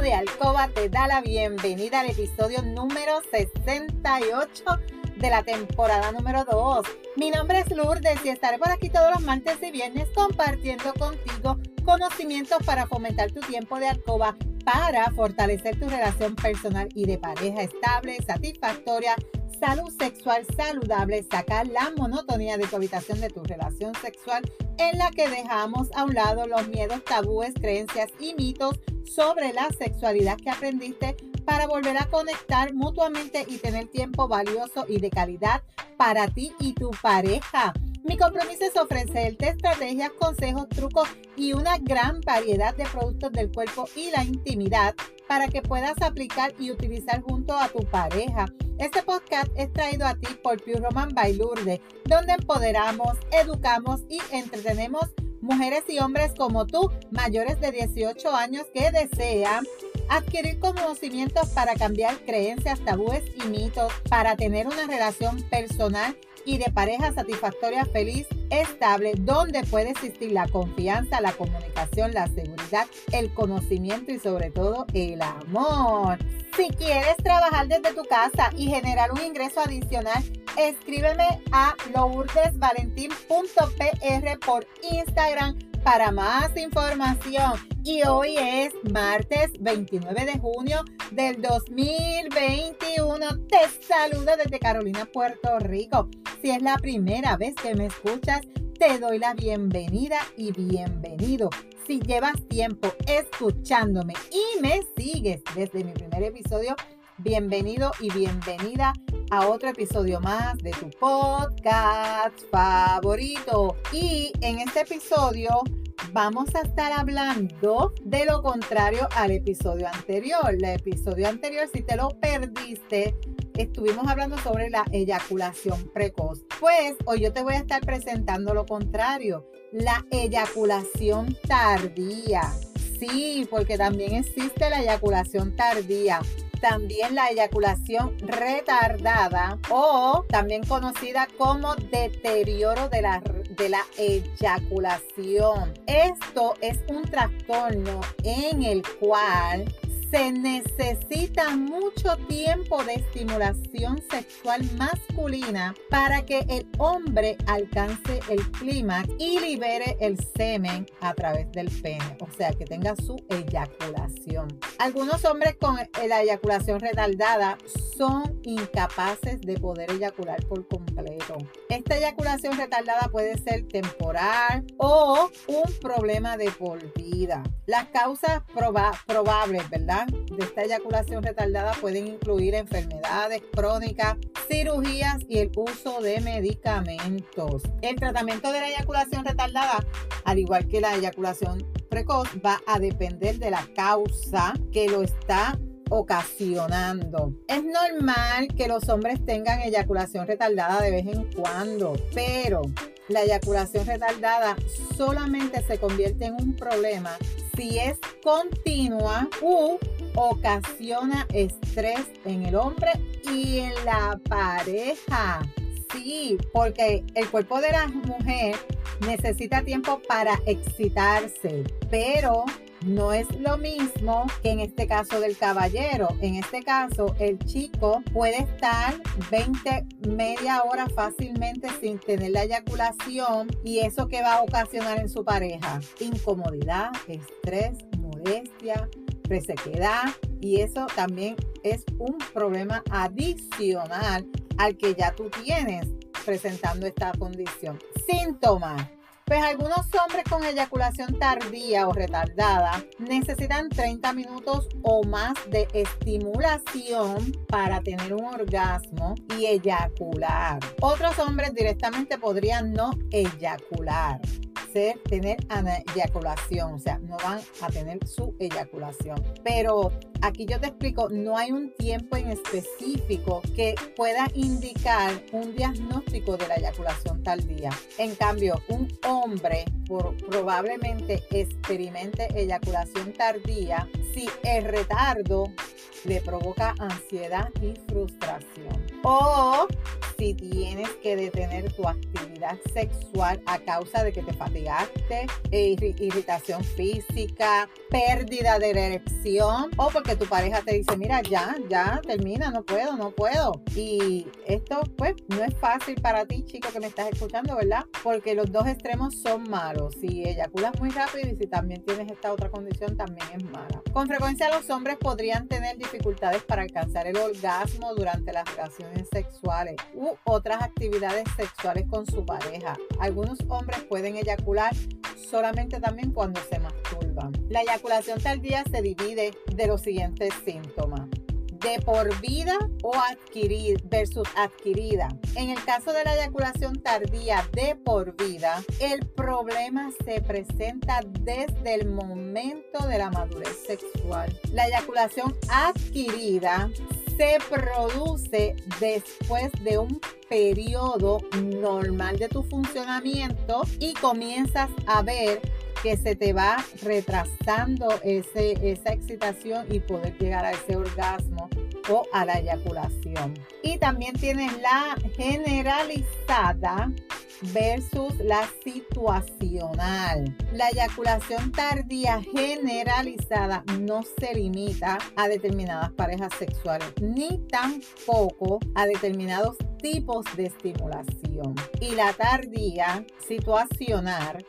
de Alcoba te da la bienvenida al episodio número 68 de la temporada número 2. Mi nombre es Lourdes y estaré por aquí todos los martes y viernes compartiendo contigo conocimientos para fomentar tu tiempo de alcoba para fortalecer tu relación personal y de pareja estable, satisfactoria, salud sexual saludable, sacar la monotonía de tu habitación de tu relación sexual en la que dejamos a un lado los miedos, tabúes, creencias y mitos sobre la sexualidad que aprendiste para volver a conectar mutuamente y tener tiempo valioso y de calidad para ti y tu pareja. Mi compromiso es ofrecerte estrategias, consejos, trucos y una gran variedad de productos del cuerpo y la intimidad para que puedas aplicar y utilizar junto a tu pareja. Este podcast es traído a ti por Pure Roman by donde empoderamos, educamos y entretenemos mujeres y hombres como tú, mayores de 18 años que desean adquirir conocimientos para cambiar creencias, tabúes y mitos, para tener una relación personal y de pareja satisfactoria, feliz, estable, donde puede existir la confianza, la comunicación, la seguridad, el conocimiento y sobre todo el amor. Si quieres trabajar desde tu casa y generar un ingreso adicional, escríbeme a lourdesvalentín.pr por Instagram para más información. Y hoy es martes 29 de junio del 2021. Te saludo desde Carolina, Puerto Rico. Si es la primera vez que me escuchas, te doy la bienvenida y bienvenido. Si llevas tiempo escuchándome y me sigues desde mi primer episodio, bienvenido y bienvenida a otro episodio más de tu podcast favorito. Y en este episodio vamos a estar hablando de lo contrario al episodio anterior. El episodio anterior, si te lo perdiste, estuvimos hablando sobre la eyaculación precoz. Pues hoy yo te voy a estar presentando lo contrario, la eyaculación tardía. Sí, porque también existe la eyaculación tardía también la eyaculación retardada o también conocida como deterioro de la, de la eyaculación. Esto es un trastorno en el cual se necesita mucho tiempo de estimulación sexual masculina para que el hombre alcance el clímax y libere el semen a través del pene, o sea, que tenga su eyaculación. Algunos hombres con la eyaculación retardada son incapaces de poder eyacular por completo. Esta eyaculación retardada puede ser temporal o un problema de por vida. Las causas probables, ¿verdad? De esta eyaculación retardada pueden incluir enfermedades crónicas, cirugías y el uso de medicamentos. El tratamiento de la eyaculación retardada, al igual que la eyaculación precoz, va a depender de la causa que lo está ocasionando. Es normal que los hombres tengan eyaculación retardada de vez en cuando, pero la eyaculación retardada solamente se convierte en un problema si es continua u ocasiona estrés en el hombre y en la pareja. Sí, porque el cuerpo de la mujer necesita tiempo para excitarse, pero no es lo mismo que en este caso del caballero. En este caso, el chico puede estar 20, media hora fácilmente sin tener la eyaculación y eso que va a ocasionar en su pareja, incomodidad, estrés, molestia, resequedad y eso también es un problema adicional al que ya tú tienes presentando esta condición. Síntomas. Pues algunos hombres con eyaculación tardía o retardada necesitan 30 minutos o más de estimulación para tener un orgasmo y eyacular. Otros hombres directamente podrían no eyacular tener eyaculación, o sea, no van a tener su eyaculación. Pero aquí yo te explico, no hay un tiempo en específico que pueda indicar un diagnóstico de la eyaculación tardía. En cambio, un hombre probablemente experimente eyaculación tardía si el retardo le provoca ansiedad y frustración. O si tienes que detener tu actividad sexual a causa de que te fatigaste, e irritación física, pérdida de erección o porque tu pareja te dice, mira, ya, ya, termina, no puedo, no puedo. Y esto pues no es fácil para ti, chico, que me estás escuchando, ¿verdad? Porque los dos extremos son malos. Si eyaculas muy rápido y si también tienes esta otra condición, también es mala. Con frecuencia los hombres podrían tener dificultades para alcanzar el orgasmo durante las relaciones sexuales otras actividades sexuales con su pareja. Algunos hombres pueden eyacular solamente también cuando se masturban. La eyaculación tardía se divide de los siguientes síntomas de por vida o adquirir versus adquirida. En el caso de la eyaculación tardía de por vida, el problema se presenta desde el momento de la madurez sexual. La eyaculación adquirida se produce después de un periodo normal de tu funcionamiento y comienzas a ver que se te va retrasando ese, esa excitación y poder llegar a ese orgasmo o a la eyaculación. Y también tienes la generalizada versus la situacional. La eyaculación tardía generalizada no se limita a determinadas parejas sexuales ni tampoco a determinados tipos de estimulación. Y la tardía situacional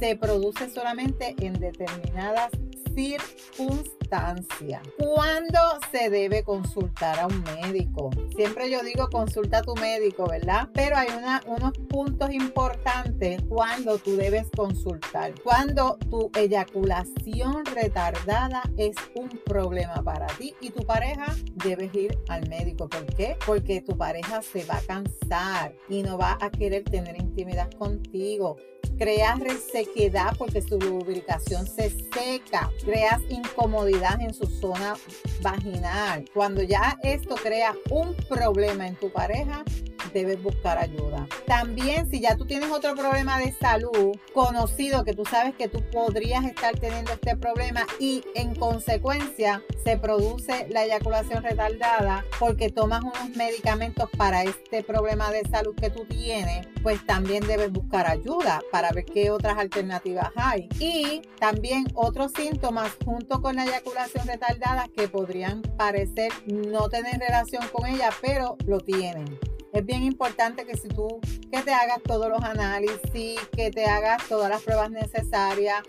se produce solamente en determinadas circunstancias. ¿Cuándo se debe consultar a un médico? Siempre yo digo consulta a tu médico, ¿verdad? Pero hay unos puntos importantes cuando tú debes consultar. Cuando tu eyaculación retardada es un problema para ti y tu pareja, debes ir al médico. ¿Por qué? Porque tu pareja se va a cansar y no va a querer tener intimidad contigo creas resequedad porque su lubricación se seca, creas incomodidad en su zona vaginal. Cuando ya esto crea un problema en tu pareja, debes buscar ayuda. También si ya tú tienes otro problema de salud conocido que tú sabes que tú podrías estar teniendo este problema y en consecuencia se produce la eyaculación retardada porque tomas unos medicamentos para este problema de salud que tú tienes, pues también debes buscar ayuda para ver qué otras alternativas hay. Y también otros síntomas junto con la eyaculación retardada que podrían parecer no tener relación con ella, pero lo tienen. Es bien importante que si tú, que te hagas todos los análisis, que te hagas todas las pruebas necesarias.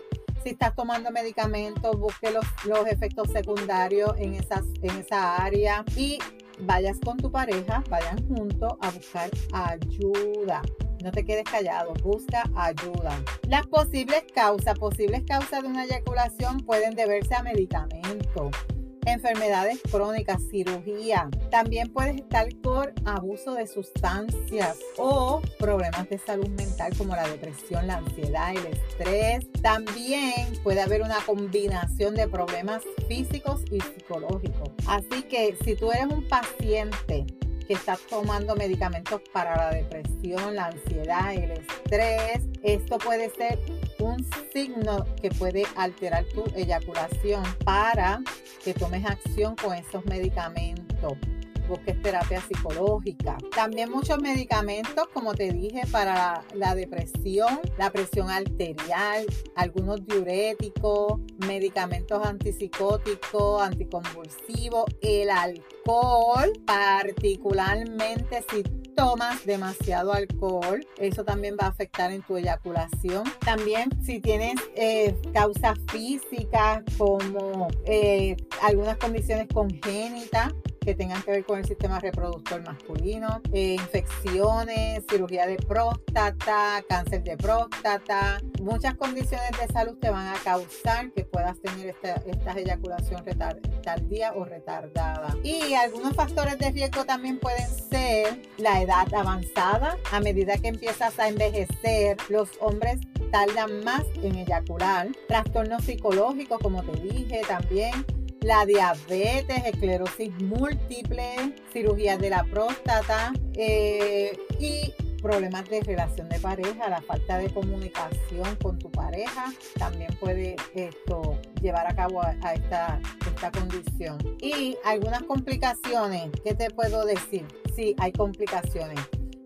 Si estás tomando medicamentos, busque los, los efectos secundarios en, esas, en esa área y vayas con tu pareja, vayan juntos a buscar ayuda. No te quedes callado, busca ayuda. Las posibles causas, posibles causas de una eyaculación pueden deberse a medicamentos enfermedades crónicas, cirugía. También puedes estar por abuso de sustancias o problemas de salud mental como la depresión, la ansiedad, el estrés. También puede haber una combinación de problemas físicos y psicológicos. Así que si tú eres un paciente que está tomando medicamentos para la depresión, la ansiedad, el estrés, esto puede ser un signo que puede alterar tu eyaculación para que tomes acción con esos medicamentos busques terapia psicológica. También muchos medicamentos, como te dije, para la depresión, la presión arterial, algunos diuréticos, medicamentos antipsicóticos, anticonvulsivos, el alcohol, particularmente si tomas demasiado alcohol, eso también va a afectar en tu eyaculación. También si tienes eh, causas físicas como eh, algunas condiciones congénitas, que tengan que ver con el sistema reproductor masculino, eh, infecciones, cirugía de próstata, cáncer de próstata, muchas condiciones de salud te van a causar que puedas tener esta, esta eyaculación tardía o retardada. Y algunos factores de riesgo también pueden ser la edad avanzada. A medida que empiezas a envejecer, los hombres tardan más en eyacular. Trastornos psicológicos, como te dije, también la diabetes, esclerosis múltiple, cirugía de la próstata eh, y problemas de relación de pareja, la falta de comunicación con tu pareja también puede esto llevar a cabo a, esta, esta condición. Y algunas complicaciones, ¿qué te puedo decir? Sí, hay complicaciones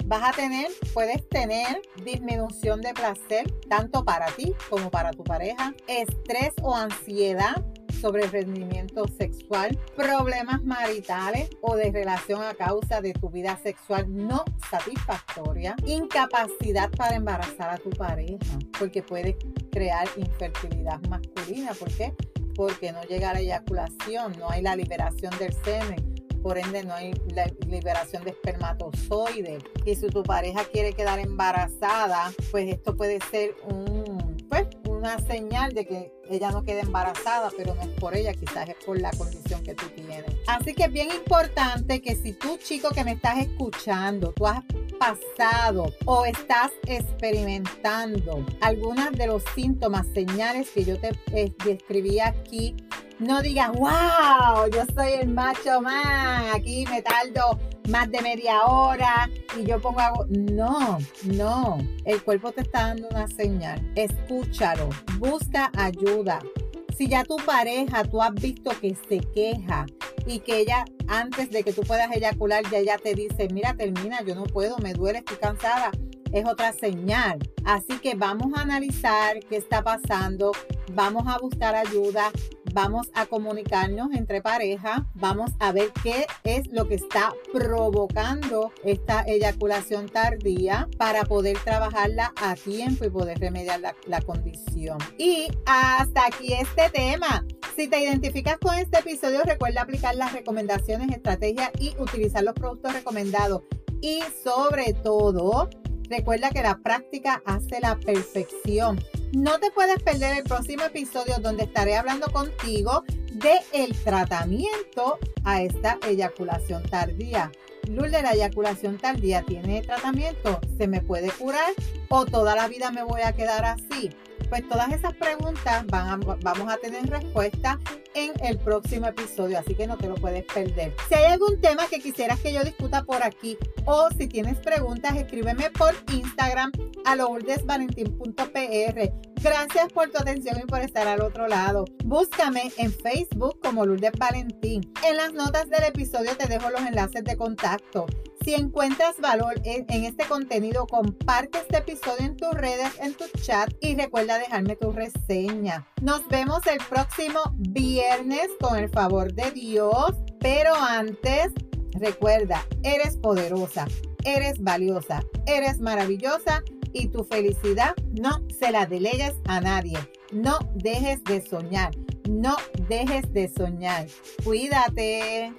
vas a tener, puedes tener disminución de placer tanto para ti como para tu pareja, estrés o ansiedad sobre rendimiento sexual, problemas maritales o de relación a causa de tu vida sexual no satisfactoria, incapacidad para embarazar a tu pareja, porque puede crear infertilidad masculina. ¿Por qué? Porque no llega la eyaculación, no hay la liberación del semen por ende no hay la liberación de espermatozoides. Y si tu pareja quiere quedar embarazada, pues esto puede ser un, una señal de que ella no quede embarazada, pero no es por ella, quizás es por la condición que tú tienes. Así que es bien importante que si tú, chico que me estás escuchando, tú has pasado o estás experimentando algunas de los síntomas, señales que yo te eh, describí aquí, no digas, wow, yo soy el macho man, aquí me tardo más de media hora y yo pongo algo. No, no. El cuerpo te está dando una señal. Escúchalo. Busca ayuda. Si ya tu pareja, tú has visto que se queja y que ella, antes de que tú puedas eyacular, ya ella te dice, mira, termina, yo no puedo, me duele, estoy cansada. Es otra señal. Así que vamos a analizar qué está pasando. Vamos a buscar ayuda vamos a comunicarnos entre pareja, vamos a ver qué es lo que está provocando esta eyaculación tardía para poder trabajarla a tiempo y poder remediar la, condición. Y hasta aquí este tema. Si te identificas con este episodio, recuerda aplicar las recomendaciones, estrategias y utilizar los productos recomendados. Y sobre todo, recuerda que la práctica hace la perfección. No te puedes perder el próximo episodio donde estaré hablando contigo de el tratamiento a esta eyaculación tardía. Lul de la eyaculación tardía tiene tratamiento, se me puede curar o toda la vida me voy a quedar así. Pues todas esas preguntas van vamos a tener respuesta en el próximo episodio, así que no te lo puedes perder. Si hay algún tema que quisieras que yo discuta por aquí o si tienes preguntas, escríbeme por Instagram a lourdesvalentín.pr. Gracias por tu atención y por estar al otro lado. Búscame en Facebook como Lourdes Valentín. En las notas del episodio te dejo los enlaces de contacto. Si encuentras valor en, este contenido, comparte este episodio en tus redes, en tu chat y recuerda dejarme tu reseña. Nos vemos el próximo viernes con el favor de Dios. Pero antes, recuerda, eres poderosa, eres valiosa, eres maravillosa y tu felicidad no se la delegues a nadie. No dejes de soñar. No dejes de soñar. Cuídate.